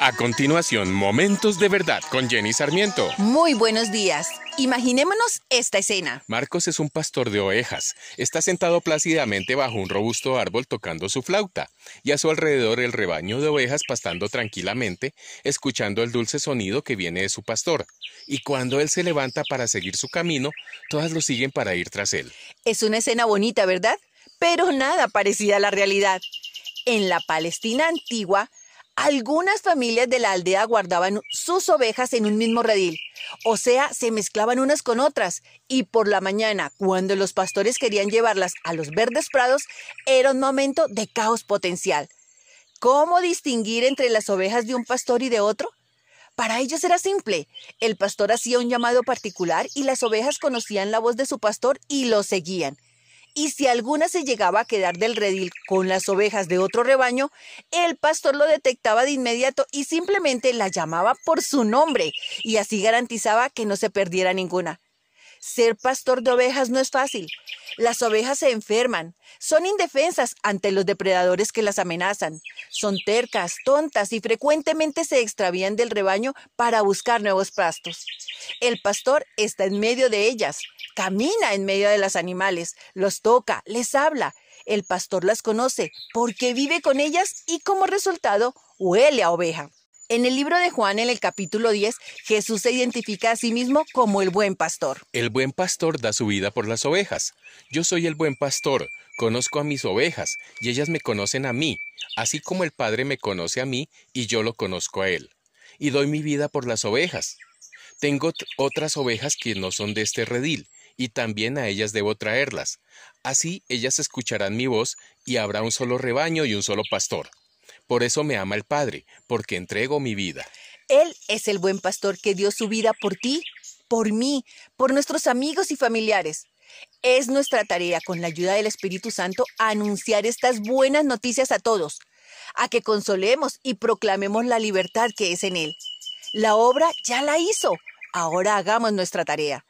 A continuación, Momentos de Verdad con Jenny Sarmiento. Muy buenos días. Imaginémonos esta escena. Marcos es un pastor de ovejas. Está sentado plácidamente bajo un robusto árbol tocando su flauta, y a su alrededor el rebaño de ovejas pastando tranquilamente, escuchando el dulce sonido que viene de su pastor. Y cuando él se levanta para seguir su camino, todas lo siguen para ir tras él. Es una escena bonita, ¿verdad? Pero nada parecida a la realidad. En la Palestina antigua, algunas familias de la aldea guardaban sus ovejas en un mismo redil, o sea, se mezclaban unas con otras, y por la mañana, cuando los pastores querían llevarlas a los verdes prados, era un momento de caos potencial. ¿Cómo distinguir entre las ovejas de un pastor y de otro? Para ellos era simple. El pastor hacía un llamado particular y las ovejas conocían la voz de su pastor y lo seguían y si alguna se llegaba a quedar del redil con las ovejas de otro rebaño, el pastor lo detectaba de inmediato y simplemente la llamaba por su nombre y así garantizaba que no se perdiera ninguna. Ser pastor de ovejas no es fácil. Las ovejas se enferman, son indefensas ante los depredadores que las amenazan, son tercas, tontas y frecuentemente se extravían del rebaño para buscar nuevos pastos. El pastor está en medio de ellas, camina en medio de los animales, los toca, les habla. El pastor las conoce porque vive con ellas y como resultado huele a oveja. En el libro de Juan, en el capítulo 10, Jesús se identifica a sí mismo como el buen pastor. El buen pastor da su vida por las ovejas. Yo soy el buen pastor, conozco a mis ovejas, y ellas me conocen a mí, así como el Padre me conoce a mí, y yo lo conozco a él. Y doy mi vida por las ovejas. Tengo otras ovejas que no son de este redil, y también a ellas debo traerlas. Así ellas escucharán mi voz, y habrá un solo rebaño y un solo pastor. Por eso me ama el Padre, porque entrego mi vida. Él es el buen pastor que dio su vida por ti, por mí, por nuestros amigos y familiares. Es nuestra tarea, con la ayuda del Espíritu Santo, anunciar estas buenas noticias a todos, a que consolemos y proclamemos la libertad que es en Él. La obra ya la hizo, ahora hagamos nuestra tarea.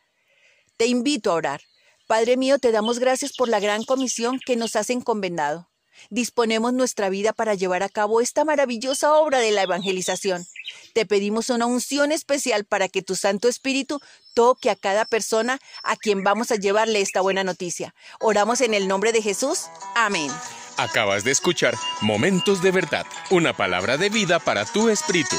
Te invito a orar. Padre mío, te damos gracias por la gran comisión que nos has encomendado disponemos nuestra vida para llevar a cabo esta maravillosa obra de la evangelización. Te pedimos una unción especial para que tu Santo Espíritu toque a cada persona a quien vamos a llevarle esta buena noticia. Oramos en el nombre de Jesús. Amén. Acabas de escuchar Momentos de Verdad, una palabra de vida para tu espíritu.